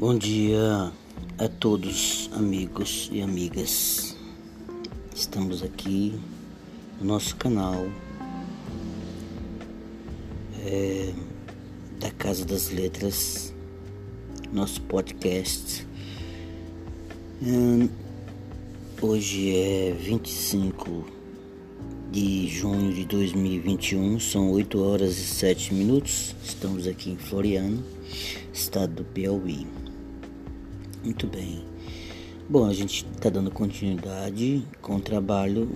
Bom dia a todos, amigos e amigas. Estamos aqui no nosso canal é, da Casa das Letras, nosso podcast. Hum, hoje é 25 de junho de 2021, são 8 horas e 7 minutos. Estamos aqui em Floriano, estado do Piauí. Muito bem. Bom, a gente está dando continuidade com o trabalho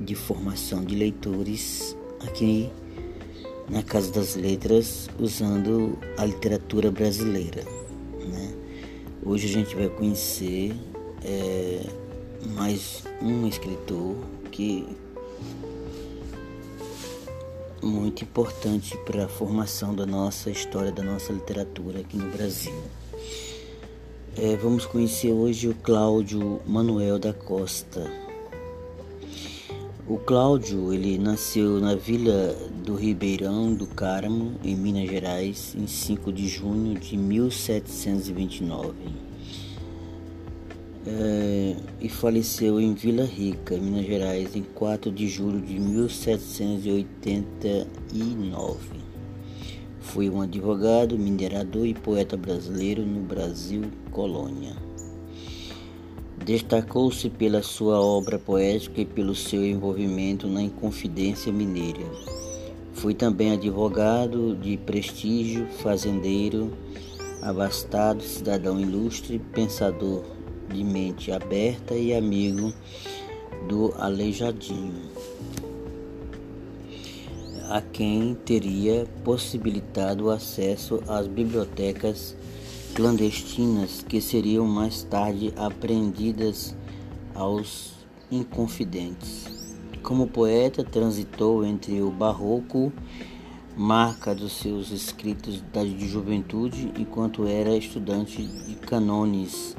de formação de leitores aqui na Casa das Letras, usando a literatura brasileira. Né? Hoje a gente vai conhecer é, mais um escritor que muito importante para a formação da nossa história, da nossa literatura aqui no Brasil. É, vamos conhecer hoje o Cláudio Manuel da Costa. O Cláudio ele nasceu na vila do Ribeirão do Carmo, em Minas Gerais, em 5 de junho de 1729 é, e faleceu em Vila Rica, Minas Gerais, em 4 de julho de 1789. Foi um advogado, minerador e poeta brasileiro no Brasil colônia. Destacou-se pela sua obra poética e pelo seu envolvimento na Inconfidência Mineira. Foi também advogado de prestígio, fazendeiro, abastado, cidadão ilustre, pensador de mente aberta e amigo do aleijadinho a quem teria possibilitado o acesso às bibliotecas clandestinas que seriam mais tarde apreendidas aos inconfidentes. Como poeta, transitou entre o barroco, marca dos seus escritos de juventude, enquanto era estudante de canones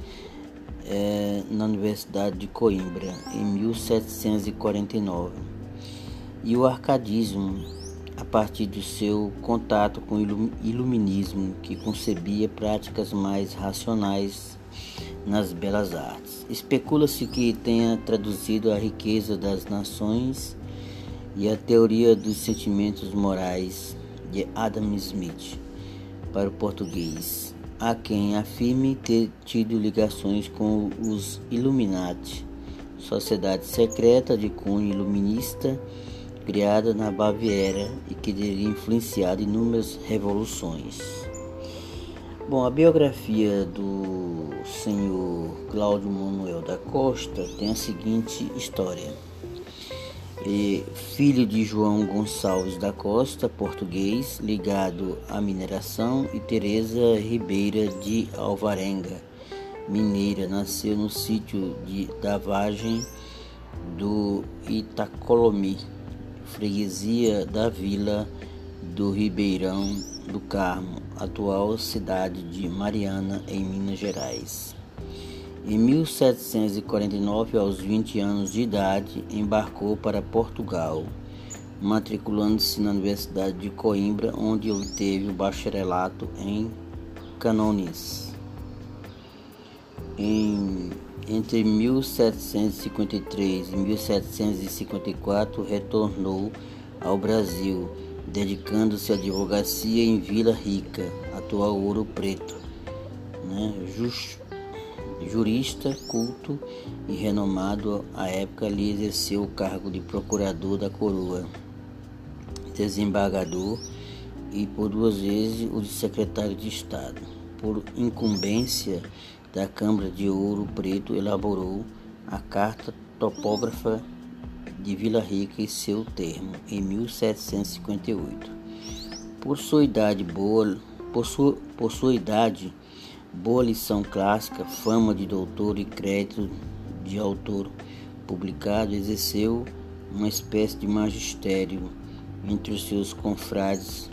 é, na Universidade de Coimbra, em 1749, e o arcadismo, a partir do seu contato com o iluminismo, que concebia práticas mais racionais nas belas artes. Especula-se que tenha traduzido a riqueza das nações e a teoria dos sentimentos morais de Adam Smith para o português. Há quem afirme ter tido ligações com os Illuminati, sociedade secreta de cunho iluminista criada na Baviera e que teria influenciado inúmeras revoluções. Bom, a biografia do senhor Cláudio Manuel da Costa tem a seguinte história. Ele, filho de João Gonçalves da Costa, português, ligado à mineração, e Teresa Ribeira de Alvarenga, mineira, nasceu no sítio de Davagem do Itacolomi, freguesia da vila do Ribeirão do Carmo, atual cidade de Mariana, em Minas Gerais. Em 1749, aos 20 anos de idade, embarcou para Portugal, matriculando-se na Universidade de Coimbra, onde obteve o bacharelato em Canones. Em entre 1753 e 1754 retornou ao Brasil, dedicando-se à advocacia em Vila Rica, atual Ouro Preto. Né? Just, jurista, culto e renomado, à época ali exerceu o cargo de procurador da coroa, desembargador e por duas vezes o de secretário de Estado. Por incumbência da Câmara de Ouro Preto elaborou a Carta Topógrafa de Vila Rica e seu termo em 1758. Por sua idade boa, por sua, por sua idade, boa lição clássica, fama de doutor e crédito de autor publicado, exerceu uma espécie de magistério entre os seus confrades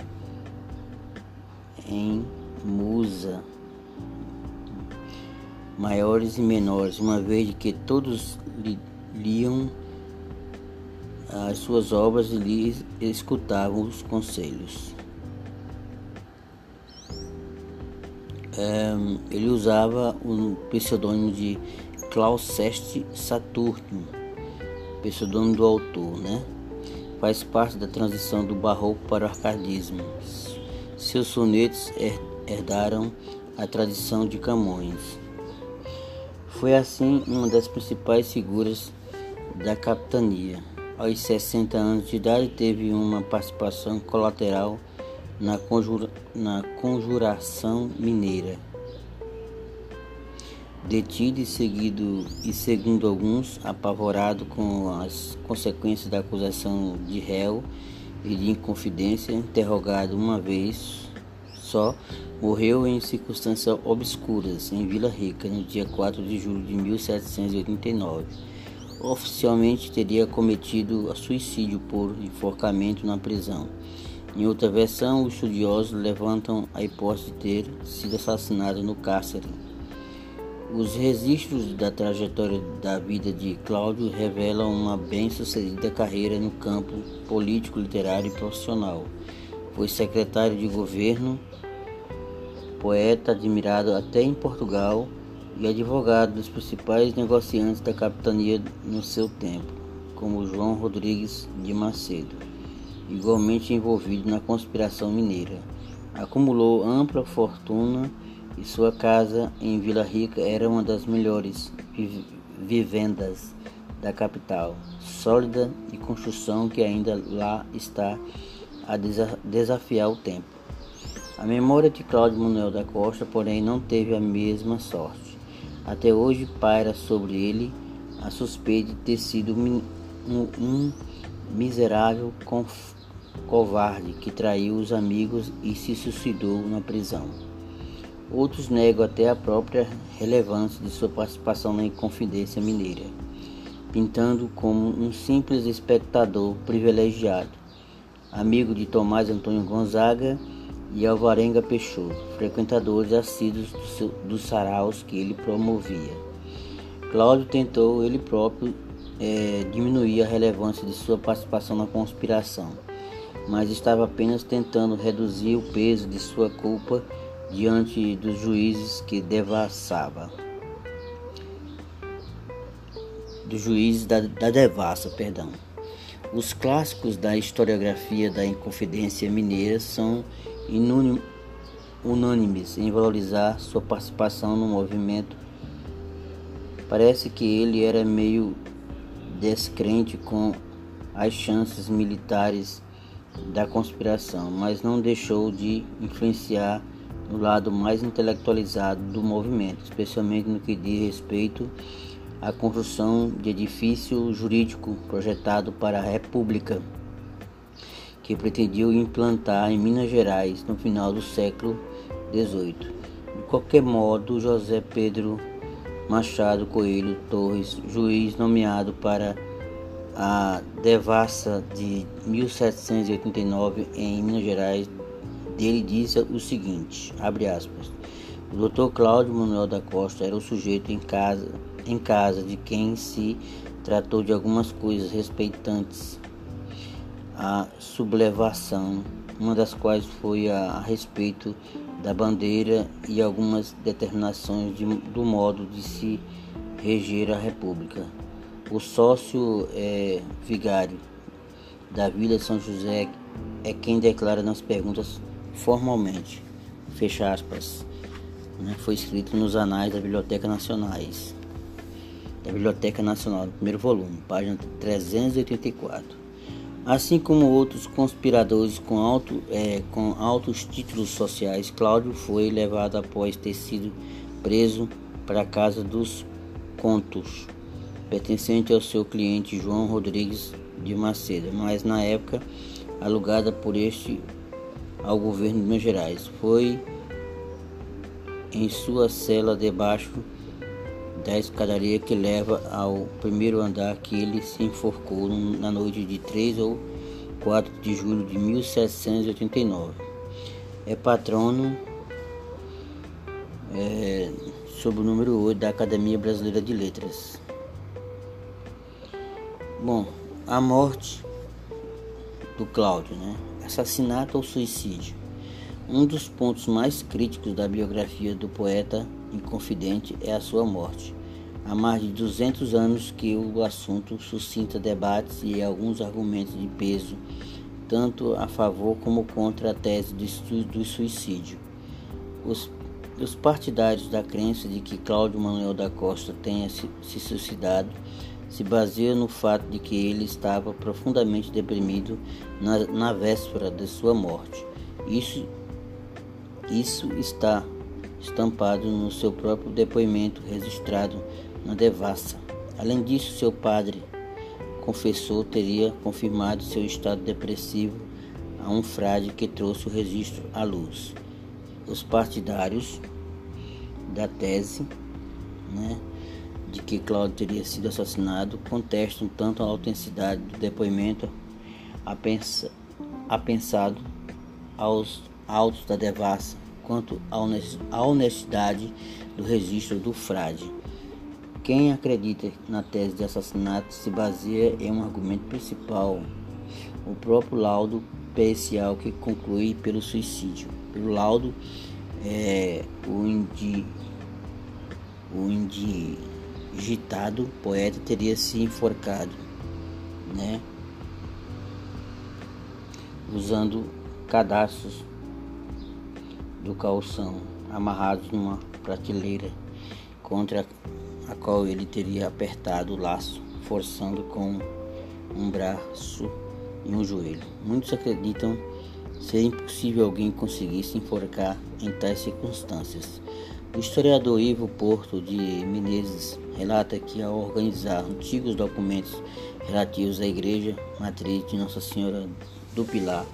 em Musa maiores e menores, uma vez que todos liam as suas obras e lhe escutavam os conselhos. é, ele usava o pseudônimo de Clauseste Saturno, pseudônimo do autor, né? Faz parte da transição do barroco para o arcadismo. Seus sonetos herdaram a tradição de Camões. Foi assim uma das principais figuras da capitania. Aos 60 anos de idade teve uma participação colateral na, conjura, na conjuração mineira. Detido e seguido e segundo alguns apavorado com as consequências da acusação de réu e de inconfidência, interrogado uma vez só, morreu em circunstâncias obscuras em Vila Rica no dia 4 de julho de 1789. Oficialmente teria cometido suicídio por enforcamento na prisão em outra versão, os estudiosos levantam a hipótese de ter sido assassinado no cárcere. Os registros da trajetória da vida de Cláudio revelam uma bem-sucedida carreira no campo político, literário e profissional. Foi secretário de governo, poeta admirado até em Portugal e advogado dos principais negociantes da capitania no seu tempo, como João Rodrigues de Macedo igualmente envolvido na conspiração mineira. Acumulou ampla fortuna e sua casa em Vila Rica era uma das melhores vivendas da capital, sólida e construção que ainda lá está a desafiar o tempo. A memória de Cláudio Manuel da Costa, porém, não teve a mesma sorte. Até hoje paira sobre ele a suspeita de ter sido um, um miserável covarde que traiu os amigos e se suicidou na prisão. Outros negam até a própria relevância de sua participação na Inconfidência Mineira, pintando como um simples espectador privilegiado, amigo de Tomás Antônio Gonzaga e Alvarenga Peixoto, frequentadores assíduos dos saraus que ele promovia. Cláudio tentou ele próprio é, diminuir a relevância de sua participação na conspiração mas estava apenas tentando reduzir o peso de sua culpa diante dos juízes que devassava. Dos juízes da, da devassa, perdão. Os clássicos da historiografia da Inconfidência Mineira são unânimes em valorizar sua participação no movimento. Parece que ele era meio descrente com as chances militares da conspiração, mas não deixou de influenciar no lado mais intelectualizado do movimento, especialmente no que diz respeito à construção de edifício jurídico projetado para a República, que pretendiu implantar em Minas Gerais no final do século XVIII. De qualquer modo, José Pedro Machado Coelho Torres, juiz nomeado para a devassa de 1789 em Minas Gerais, dele diz o seguinte, abre aspas, o Dr. Cláudio Manuel da Costa era o sujeito em casa, em casa de quem se tratou de algumas coisas respeitantes à sublevação, uma das quais foi a, a respeito da bandeira e algumas determinações de, do modo de se reger a República. O sócio é, vigário da Vila São José é quem declara nas perguntas formalmente. Fecha aspas. Né? Foi escrito nos anais da Biblioteca Nacionais. Da Biblioteca Nacional, primeiro volume, página 384. Assim como outros conspiradores com, alto, é, com altos títulos sociais, Cláudio foi levado após ter sido preso para a casa dos contos pertencente ao seu cliente João Rodrigues de Macedo, mas na época alugada por este ao governo de Minas Gerais. Foi em sua cela debaixo da escadaria que leva ao primeiro andar que ele se enforcou na noite de 3 ou 4 de julho de 1789. É patrono é, sob o número 8 da Academia Brasileira de Letras. Bom, a morte do Cláudio, né? Assassinato ou suicídio? Um dos pontos mais críticos da biografia do poeta Inconfidente é a sua morte. Há mais de 200 anos que o assunto suscita debates e alguns argumentos de peso, tanto a favor como contra a tese do suicídio. Os, os partidários da crença de que Cláudio Manuel da Costa tenha se, se suicidado se baseiam no fato de que ele estava profundamente deprimido na, na véspera de sua morte. Isso, isso está estampado no seu próprio depoimento registrado na devassa. Além disso, seu padre confessor teria confirmado seu estado depressivo a um frade que trouxe o registro à luz. Os partidários da tese né, de que Cláudio teria sido assassinado contestam tanto a autenticidade do depoimento apensado aos autos da devassa quanto à honestidade do registro do frade. Quem acredita na tese de assassinato se baseia em um argumento principal, o próprio laudo pericial que conclui pelo suicídio. Pelo laudo, é, o, indi, o indigitado poeta teria se enforcado, né? usando cadastros do calção amarrados numa prateleira contra a qual ele teria apertado o laço, forçando com um braço e um joelho. Muitos acreditam ser impossível alguém conseguir se enforcar em tais circunstâncias. O historiador Ivo Porto de Menezes relata que ao organizar antigos documentos relativos à igreja matriz de Nossa Senhora do Pilar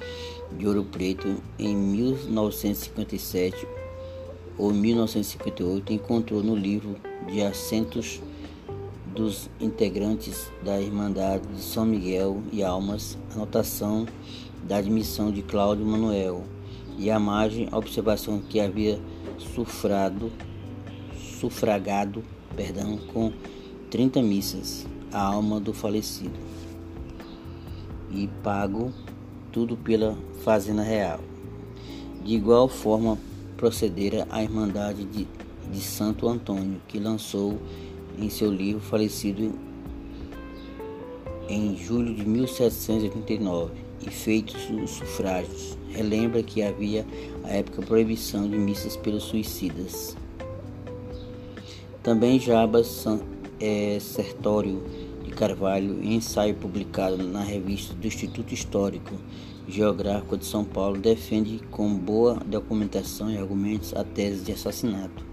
de Ouro Preto em 1957 ou 1958 encontrou no livro de assentos dos integrantes da Irmandade de São Miguel e Almas, anotação da admissão de Cláudio Manuel e a margem a observação que havia sufrado, sufragado perdão, com 30 missas a alma do falecido e pago tudo pela Fazenda Real. De igual forma procedera a Irmandade de de Santo Antônio, que lançou em seu livro falecido em julho de 1789 e feitos os sufrágios. Relembra que havia à época proibição de missas pelos suicidas. Também Jabas é, Sertório de Carvalho, ensaio publicado na revista do Instituto Histórico Geográfico de São Paulo, defende com boa documentação e argumentos a tese de assassinato.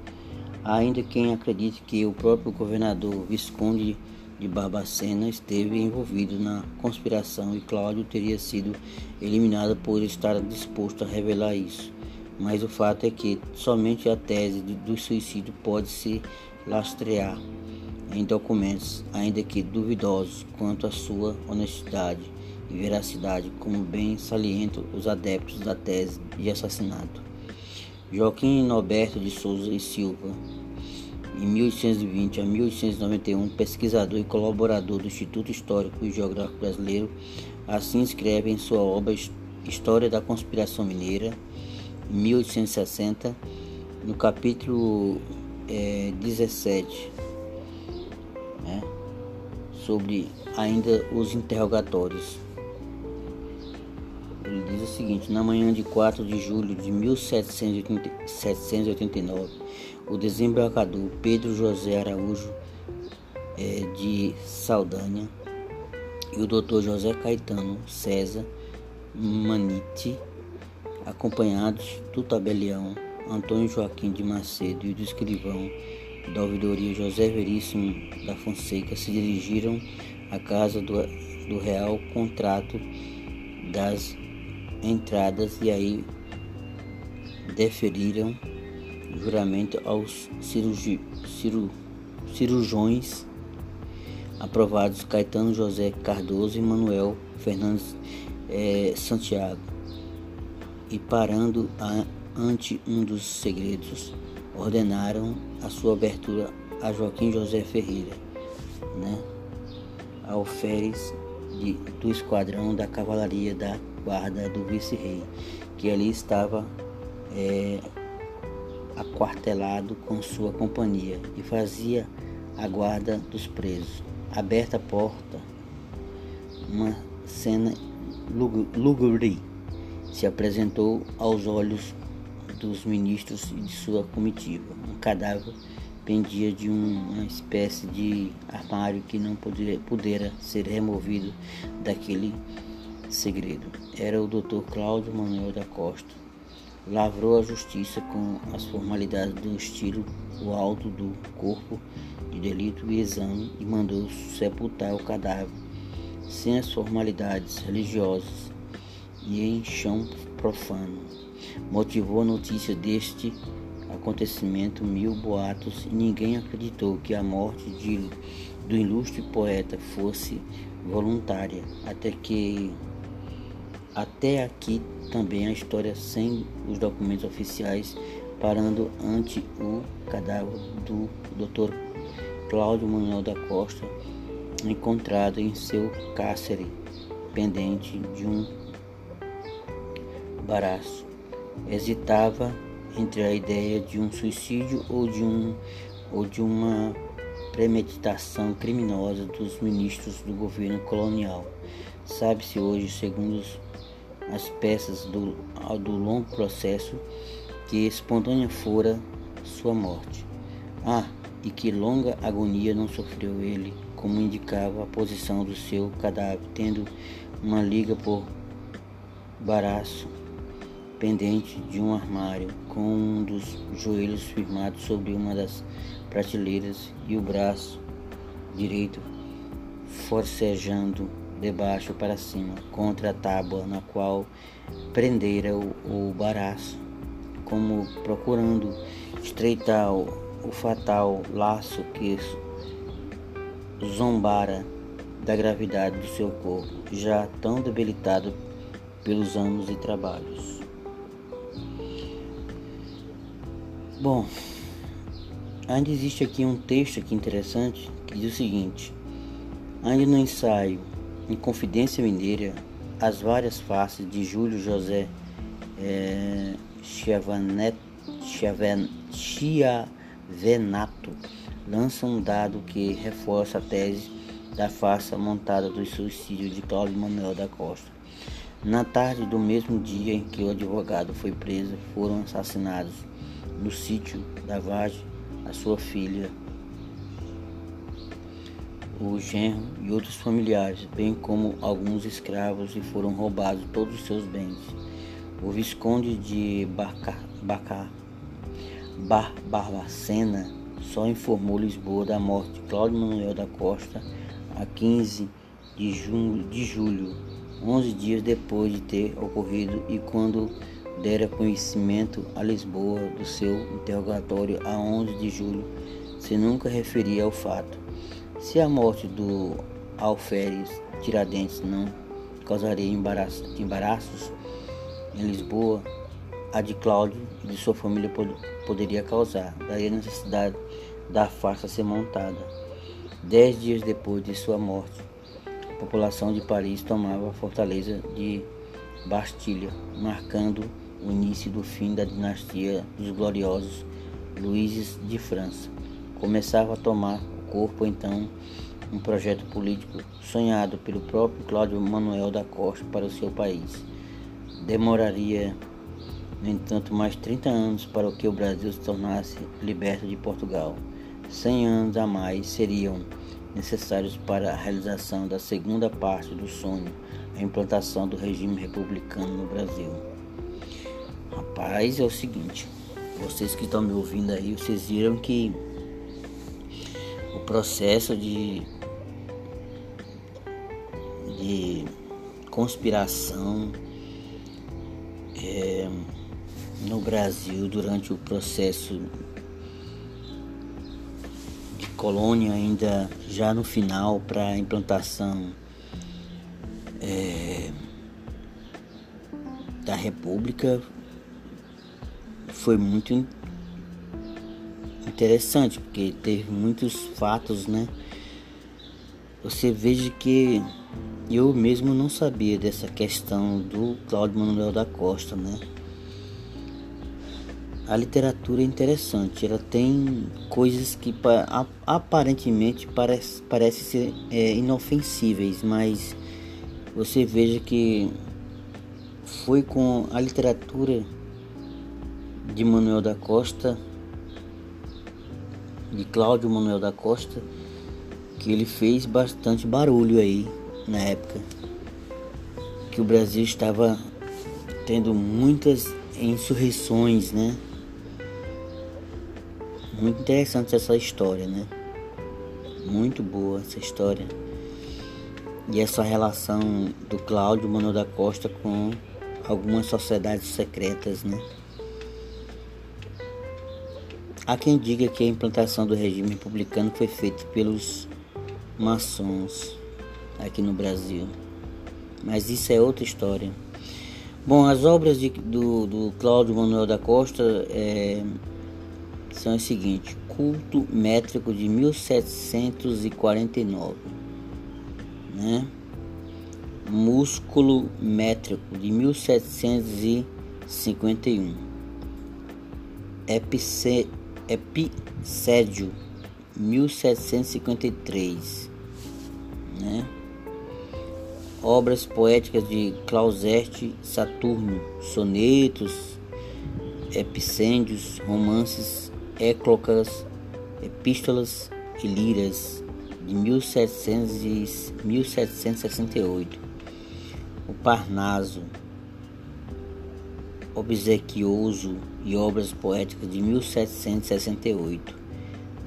Há ainda quem acredite que o próprio governador Visconde de Barbacena esteve envolvido na conspiração e Cláudio teria sido eliminado por estar disposto a revelar isso. Mas o fato é que somente a tese do suicídio pode se lastrear em documentos, ainda que duvidosos quanto à sua honestidade e veracidade, como bem salientam os adeptos da tese de assassinato. Joaquim Norberto de Souza e Silva, em 1820 a 1891, pesquisador e colaborador do Instituto Histórico e Geográfico Brasileiro, assim escreve em sua obra História da Conspiração Mineira, em 1860, no capítulo é, 17, né, sobre ainda os interrogatórios. Seguinte: na manhã de 4 de julho de 1789, o desembargador Pedro José Araújo é, de Saldanha e o doutor José Caetano César Manite, acompanhados do tabelião Antônio Joaquim de Macedo e do escrivão da ouvidoria José Veríssimo da Fonseca, se dirigiram à casa do, do Real Contrato das entradas e aí deferiram juramento aos cirurgi, ciru, cirurgiões aprovados Caetano José Cardoso e Manuel Fernandes é, Santiago e parando a, ante um dos segredos ordenaram a sua abertura a Joaquim José Ferreira, né, alferes de, do esquadrão da cavalaria da guarda do vice-rei, que ali estava é, aquartelado com sua companhia e fazia a guarda dos presos. Aberta a porta, uma cena lúgubre se apresentou aos olhos dos ministros e de sua comitiva. Um cadáver pendia de uma espécie de armário que não poderia, pudera ser removido daquele segredo. Era o Dr. Cláudio Manuel da Costa. Lavrou a justiça com as formalidades do estilo, o alto do corpo de delito e exame e mandou sepultar o cadáver sem as formalidades religiosas e em chão profano. Motivou a notícia deste acontecimento mil boatos e ninguém acreditou que a morte de, do ilustre poeta fosse voluntária, até que até aqui também a história sem os documentos oficiais parando ante o cadáver do Dr. Cláudio Manuel da Costa, encontrado em seu cárcere, pendente de um baraço. Hesitava entre a ideia de um suicídio ou de, um, ou de uma premeditação criminosa dos ministros do governo colonial. Sabe-se hoje, segundo as peças do, do longo processo, que espontânea fora sua morte. Ah, e que longa agonia não sofreu ele, como indicava a posição do seu cadáver, tendo uma liga por baraço pendente de um armário, com um dos joelhos firmados sobre uma das prateleiras e o braço direito forcejando de baixo para cima contra a tábua na qual prendera o, o baraço, como procurando estreitar o, o fatal laço que zombara da gravidade do seu corpo, já tão debilitado pelos anos e trabalhos. Bom, ainda existe aqui um texto aqui interessante que diz o seguinte: ainda no ensaio em Confidência Mineira, as várias faces de Júlio José é, Chiavenato lançam um dado que reforça a tese da farsa montada do suicídio de Cláudio Manuel da Costa. Na tarde do mesmo dia em que o advogado foi preso, foram assassinados no sítio da Vagem a sua filha, o genro e outros familiares, bem como alguns escravos, e foram roubados todos os seus bens. O Visconde de Barca, Baca, Bar, Barbacena só informou Lisboa da morte de Cláudio Manuel da Costa a 15 de, junho, de julho, 11 dias depois de ter ocorrido e quando dera conhecimento a Lisboa do seu interrogatório a 11 de julho, se nunca referia ao fato. Se a morte do Alferes Tiradentes não causaria embaraços em Lisboa, a de Cláudio e de sua família poderia causar, daí a necessidade da farsa ser montada. Dez dias depois de sua morte, a população de Paris tomava a fortaleza de Bastilha, marcando o início do fim da dinastia dos gloriosos Luíses de França. Começava a tomar corpo então um projeto político sonhado pelo próprio Cláudio Manuel da Costa para o seu país. Demoraria, no entanto, mais 30 anos para que o Brasil se tornasse liberto de Portugal. 100 anos a mais seriam necessários para a realização da segunda parte do sonho, a implantação do regime republicano no Brasil. Rapaz, é o seguinte, vocês que estão me ouvindo aí, vocês viram que processo de, de conspiração é, no Brasil durante o processo de colônia, ainda já no final, para a implantação é, da República foi muito interessante, porque teve muitos fatos, né? Você veja que eu mesmo não sabia dessa questão do Cláudio Manuel da Costa, né? a literatura é interessante. Ela tem coisas que aparentemente parecem parece ser é, inofensíveis, mas você veja que foi com a literatura de Manuel da Costa, de Cláudio Manuel da Costa, que ele fez bastante barulho aí na época que o Brasil estava tendo muitas insurreições, né? Muito interessante essa história, né? Muito boa essa história. E essa relação do Cláudio Manuel da Costa com algumas sociedades secretas, né? Há quem diga que a implantação do regime republicano foi feita pelos maçons aqui no Brasil. Mas isso é outra história. Bom, as obras de, do, do Cláudio Manuel da Costa é, são as seguintes: Culto Métrico de 1749, né? Músculo Métrico de 1751, Epice, Epicédio 1753, né? Obras poéticas de Clauserte Saturno, sonetos, epicêndios, romances, éclocas, epístolas e liras de 1700 e 1768. O Parnaso, obsequioso e obras poéticas de 1768.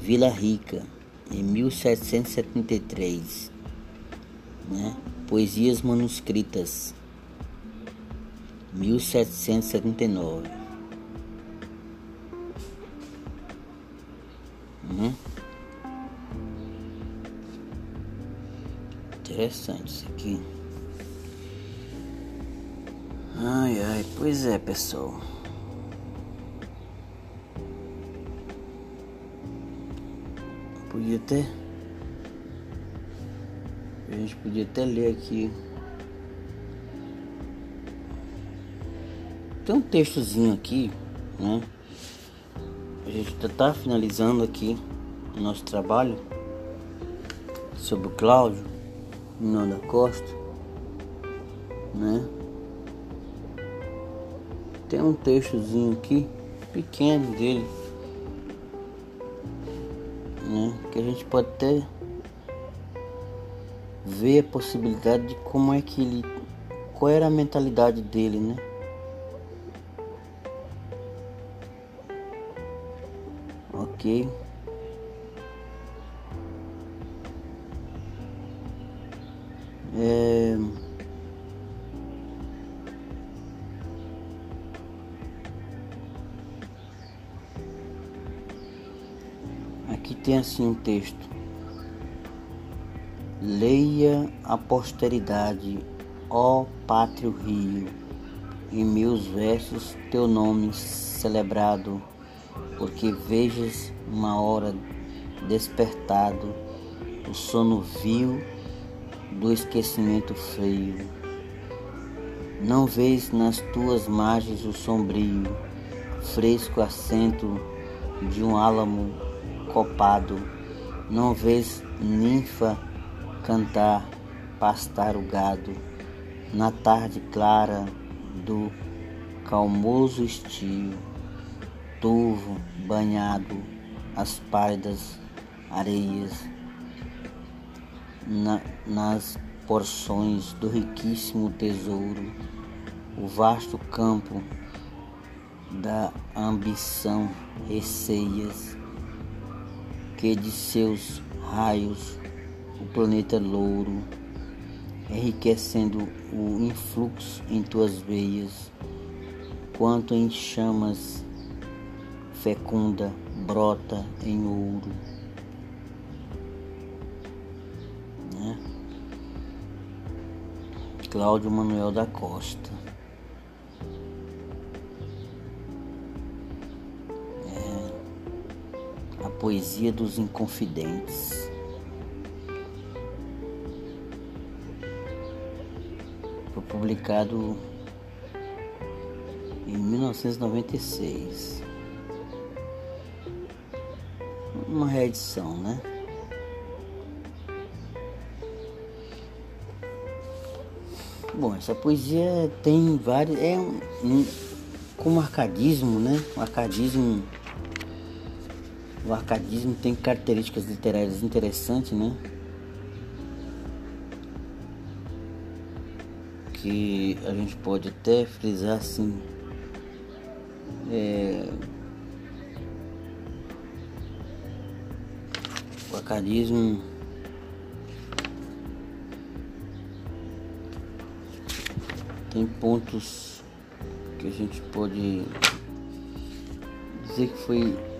Vila Rica, em 1773. Né? Poesias manuscritas, 1779. Hum? Interessante isso aqui. Ai ai, pois é, pessoal. Podia ter a gente podia até ler aqui. Tem um textozinho aqui, né? A gente já tá finalizando aqui o nosso trabalho sobre o Cláudio Nuno da Costa, né? Tem um textozinho aqui, pequeno dele, né? Que a gente pode até ver a possibilidade de como é que ele. qual era a mentalidade dele, né? Ok. Assim um texto. Leia a posteridade, ó pátrio rio, em meus versos teu nome celebrado, porque vejas uma hora despertado o sono vil do esquecimento frio. Não vês nas tuas margens o sombrio, fresco assento de um álamo copado. Não vês ninfa cantar, pastar o gado, na tarde clara do calmoso estio, turvo banhado as pálidas areias, na, nas porções do riquíssimo tesouro, o vasto campo da ambição receias que de seus raios o planeta louro, enriquecendo o influxo em tuas veias, quanto em chamas fecunda brota em ouro. Né? Cláudio Manuel da Costa. Poesia dos inconfidentes. publicado em 1996. uma reedição, né? Bom, essa poesia tem vários. É um, um, como arcadismo, né? O arcadismo. O arcadismo tem características literárias interessantes, né? Que a gente pode até frisar assim. É, o arcadismo tem pontos que a gente pode dizer que foi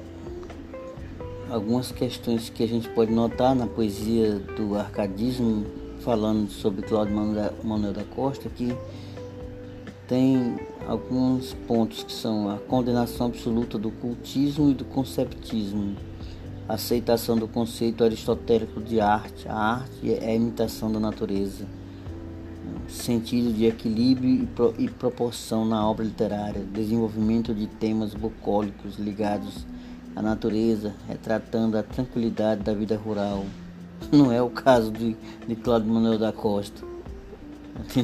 algumas questões que a gente pode notar na poesia do arcadismo, falando sobre Cláudio Manuel da Costa, que tem alguns pontos que são a condenação absoluta do cultismo e do conceptismo, a aceitação do conceito aristotélico de arte, a arte é a imitação da natureza sentido de equilíbrio e, pro, e proporção na obra literária, desenvolvimento de temas bucólicos ligados à natureza, retratando a tranquilidade da vida rural. Não é o caso de, de Cláudio Manuel da Costa.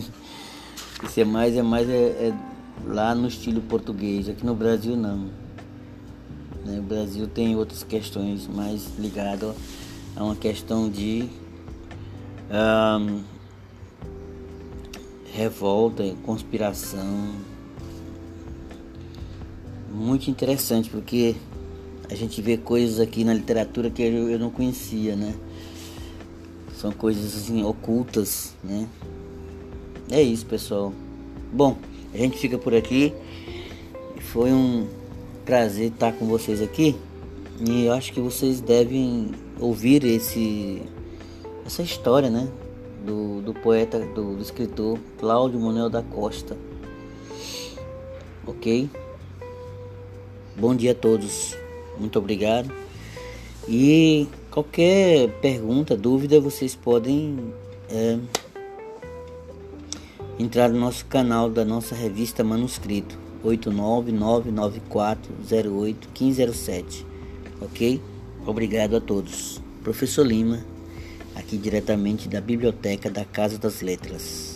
Isso é mais, é mais é, é lá no estilo português, aqui no Brasil não. Né? O Brasil tem outras questões mais ligadas a uma questão de um, revolta, conspiração. Muito interessante porque a gente vê coisas aqui na literatura que eu, eu não conhecia, né? São coisas assim ocultas, né? É isso, pessoal. Bom, a gente fica por aqui. Foi um prazer estar com vocês aqui. E eu acho que vocês devem ouvir esse essa história, né? do, do poeta, do, do escritor Cláudio Manuel da Costa. Ok? Bom dia a todos. Muito obrigado. E qualquer pergunta, dúvida, vocês podem é, entrar no nosso canal da nossa revista Manuscrito 89994081507. Ok? Obrigado a todos. Professor Lima aqui diretamente da Biblioteca da Casa das Letras.